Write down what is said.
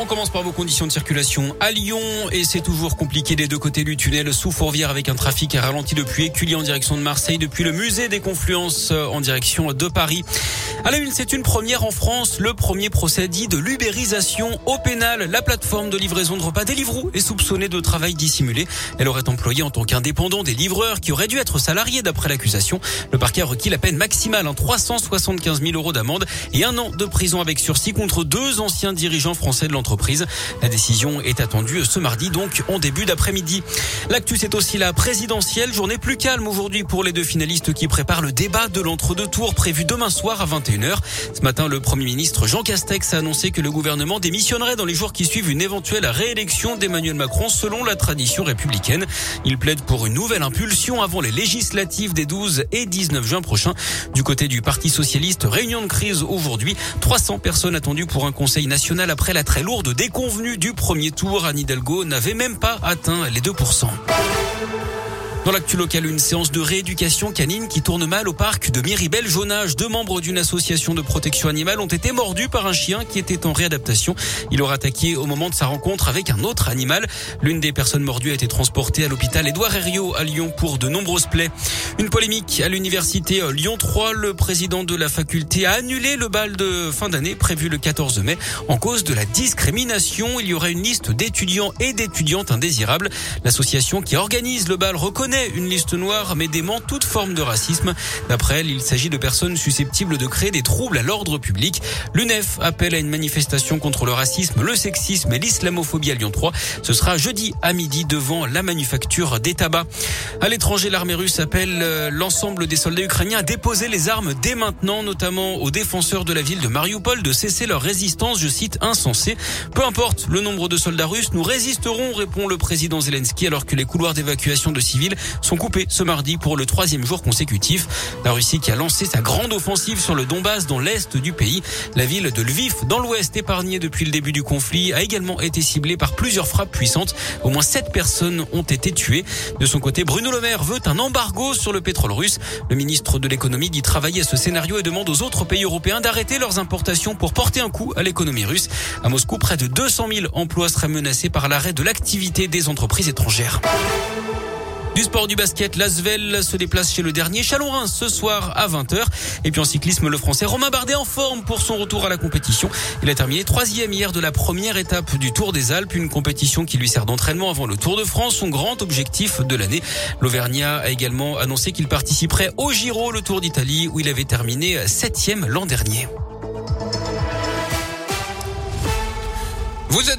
On commence par vos conditions de circulation à Lyon et c'est toujours compliqué des deux côtés du tunnel sous Fourvière avec un trafic ralenti depuis Écully en direction de Marseille, depuis le musée des confluences en direction de Paris. À la une, c'est une première en France, le premier procès dit de l'ubérisation au pénal. La plateforme de livraison de repas Deliveroo est soupçonnée de travail dissimulé. Elle aurait employé en tant qu'indépendant des livreurs qui auraient dû être salariés d'après l'accusation. Le parquet a requis la peine maximale, en 375 000 euros d'amende et un an de prison avec sursis contre deux anciens dirigeants français de l'entreprise la décision est attendue ce mardi, donc en début d'après-midi. L'actu, c'est aussi la présidentielle. Journée plus calme aujourd'hui pour les deux finalistes qui préparent le débat de l'entre-deux tours prévu demain soir à 21h. Ce matin, le Premier ministre Jean Castex a annoncé que le gouvernement démissionnerait dans les jours qui suivent une éventuelle réélection d'Emmanuel Macron selon la tradition républicaine. Il plaide pour une nouvelle impulsion avant les législatives des 12 et 19 juin prochains. Du côté du Parti socialiste, réunion de crise aujourd'hui. 300 personnes attendues pour un conseil national après la très lourde de déconvenue du premier tour. Anne Hidalgo n'avait même pas atteint les 2%. Dans l'actu local, une séance de rééducation canine qui tourne mal au parc de Miribel-Jonage. Deux membres d'une association de protection animale ont été mordus par un chien qui était en réadaptation. Il aura attaqué au moment de sa rencontre avec un autre animal. L'une des personnes mordues a été transportée à l'hôpital Édouard Herriot à Lyon pour de nombreuses plaies. Une polémique à l'université Lyon 3. Le président de la faculté a annulé le bal de fin d'année prévu le 14 mai en cause de la discrimination. Il y aurait une liste d'étudiants et d'étudiantes indésirables. L'association qui organise le bal reconnaît une liste noire mais dément toute forme de racisme. D'après elle, il s'agit de personnes susceptibles de créer des troubles à l'ordre public. L'UNEF appelle à une manifestation contre le racisme, le sexisme et l'islamophobie à Lyon 3. Ce sera jeudi à midi devant la manufacture des tabacs. À l'étranger, l'armée russe appelle euh, l'ensemble des soldats ukrainiens à déposer les armes dès maintenant, notamment aux défenseurs de la ville de Mariupol de cesser leur résistance, je cite, insensée. Peu importe le nombre de soldats russes, nous résisterons, répond le président Zelensky alors que les couloirs d'évacuation de civils sont coupés ce mardi pour le troisième jour consécutif. La Russie qui a lancé sa grande offensive sur le Donbass dans l'est du pays. La ville de Lviv dans l'ouest épargnée depuis le début du conflit a également été ciblée par plusieurs frappes puissantes. Au moins sept personnes ont été tuées. De son côté, Bruno Le Maire veut un embargo sur le pétrole russe. Le ministre de l'économie dit travailler à ce scénario et demande aux autres pays européens d'arrêter leurs importations pour porter un coup à l'économie russe. À Moscou, près de 200 000 emplois seraient menacés par l'arrêt de l'activité des entreprises étrangères. Du sport du basket, l'Asvel se déplace chez le dernier Chalon ce soir à 20h. Et puis en cyclisme, le français Romain Bardet en forme pour son retour à la compétition. Il a terminé troisième hier de la première étape du Tour des Alpes, une compétition qui lui sert d'entraînement avant le Tour de France, son grand objectif de l'année. L'Auvergnat a également annoncé qu'il participerait au Giro, le Tour d'Italie, où il avait terminé septième l'an dernier. Vous êtes